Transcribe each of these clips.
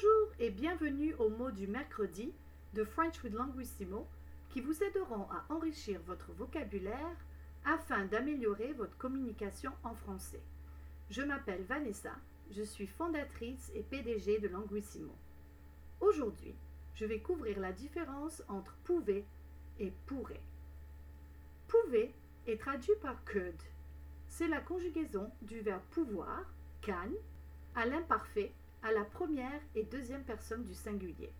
Bonjour et bienvenue aux mots du mercredi de French with Languissimo qui vous aideront à enrichir votre vocabulaire afin d'améliorer votre communication en français. Je m'appelle Vanessa, je suis fondatrice et PDG de Languissimo. Aujourd'hui, je vais couvrir la différence entre pouvez et pourrait. Pouvez est traduit par could. C'est la conjugaison du verbe pouvoir, can, à l'imparfait à la première et deuxième personne du singulier.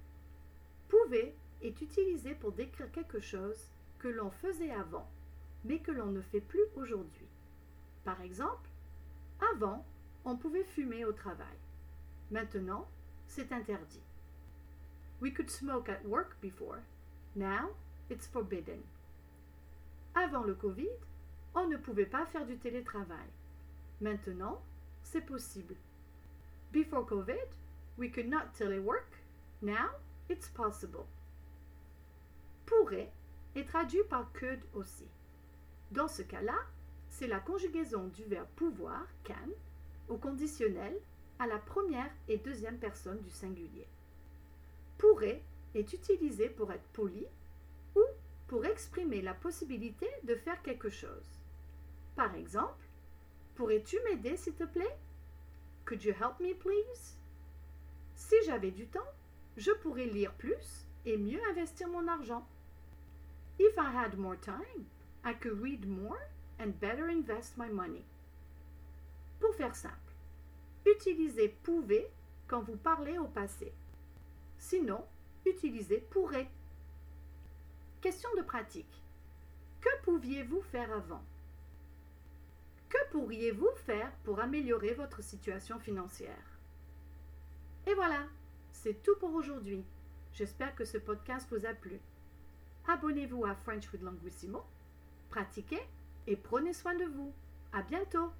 Pouvez est utilisé pour décrire quelque chose que l'on faisait avant, mais que l'on ne fait plus aujourd'hui. Par exemple, avant, on pouvait fumer au travail. Maintenant, c'est interdit. We could smoke at work before. Now, it's forbidden. Avant le Covid, on ne pouvait pas faire du télétravail. Maintenant, c'est possible. Before COVID, we could not telework. Now, it's possible. Pourrait est traduit par could aussi. Dans ce cas-là, c'est la conjugaison du verbe pouvoir, can, au conditionnel à la première et deuxième personne du singulier. Pourrait est utilisé pour être poli ou pour exprimer la possibilité de faire quelque chose. Par exemple, pourrais-tu m'aider s'il te plaît? Could you help me, please? Si j'avais du temps, je pourrais lire plus et mieux investir mon argent. If I had more time, I could read more and better invest my money. Pour faire simple, utilisez pouvez quand vous parlez au passé. Sinon, utilisez pourrait. Question de pratique. Que pouviez-vous faire avant? Que pourriez-vous faire pour améliorer votre situation financière? Et voilà, c'est tout pour aujourd'hui. J'espère que ce podcast vous a plu. Abonnez-vous à French with Languissimo, pratiquez et prenez soin de vous. À bientôt!